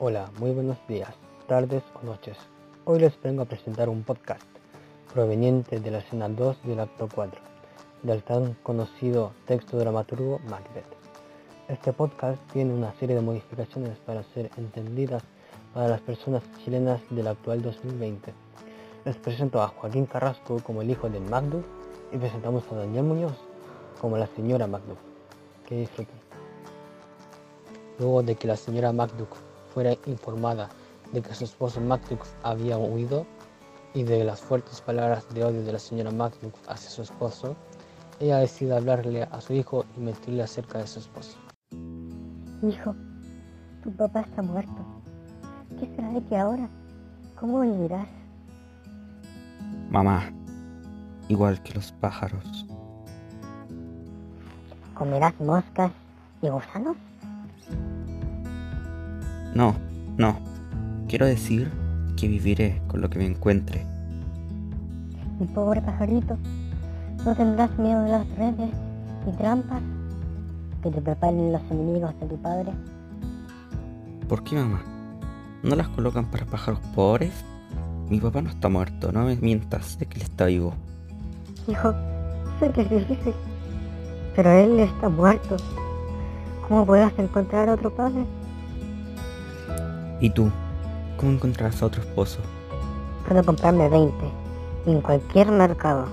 Hola, muy buenos días, tardes o noches. Hoy les vengo a presentar un podcast proveniente de la escena 2 del acto 4 del tan conocido texto dramaturgo Macbeth. Este podcast tiene una serie de modificaciones para ser entendidas para las personas chilenas del actual 2020. Les presento a Joaquín Carrasco como el hijo de Macduff y presentamos a Daniel Muñoz como la señora Macduff. Que disfruten. Luego de que la señora Macduff fuera informada de que su esposo Macduff había huido y de las fuertes palabras de odio de la señora Macduff hacia su esposo, ella decide hablarle a su hijo y mentirle acerca de su esposo. Hijo, tu papá está muerto. ¿Qué será de ti ahora? ¿Cómo vivirás? Mamá, igual que los pájaros. ¿Comerás moscas y gusanos? No, no. Quiero decir que viviré con lo que me encuentre. Mi pobre pajarito, ¿no tendrás miedo de las redes y trampas que te preparen los enemigos de tu padre? ¿Por qué, mamá? ¿No las colocan para pájaros pobres? Mi papá no está muerto, no me mientas, sé que él está vivo. Hijo, sé que es difícil, pero él está muerto. ¿Cómo podrás encontrar a otro padre? ¿Y tú? ¿Cómo encontrarás a otro esposo? Puedo comprarme 20 en cualquier mercado.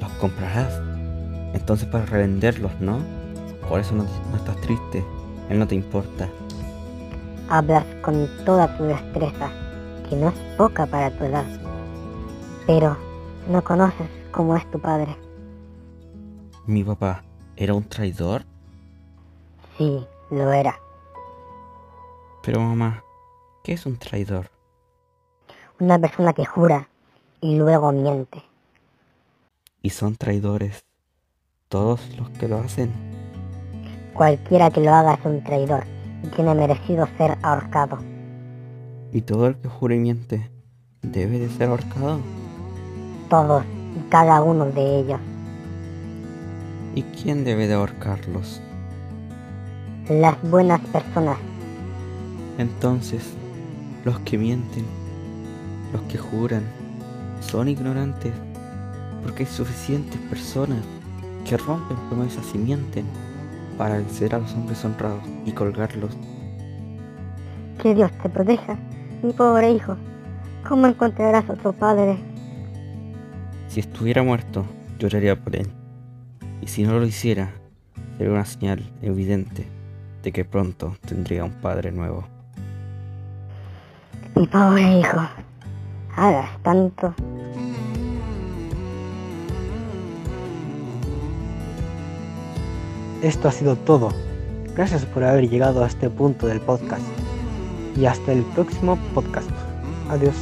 ¿Los comprarás? Entonces para revenderlos, ¿no? Por eso no, no estás triste. Él no te importa. Hablas con toda tu destreza, que no es poca para tu edad. Pero no conoces cómo es tu padre. ¿Mi papá era un traidor? Sí, lo era. Pero mamá, ¿qué es un traidor? Una persona que jura y luego miente. ¿Y son traidores todos los que lo hacen? Cualquiera que lo haga es un traidor y tiene merecido ser ahorcado. ¿Y todo el que jura y miente debe de ser ahorcado? Todos y cada uno de ellos. ¿Y quién debe de ahorcarlos? Las buenas personas. Entonces, los que mienten, los que juran, son ignorantes, porque hay suficientes personas que rompen promesas y mienten para vencer a los hombres honrados y colgarlos. Que Dios te proteja, mi pobre hijo. ¿Cómo encontrarás otro padre? Si estuviera muerto, lloraría por él. Y si no lo hiciera, sería una señal evidente de que pronto tendría un padre nuevo. Mi pobre hijo. Hagas tanto. Esto ha sido todo. Gracias por haber llegado a este punto del podcast. Y hasta el próximo podcast. Adiós.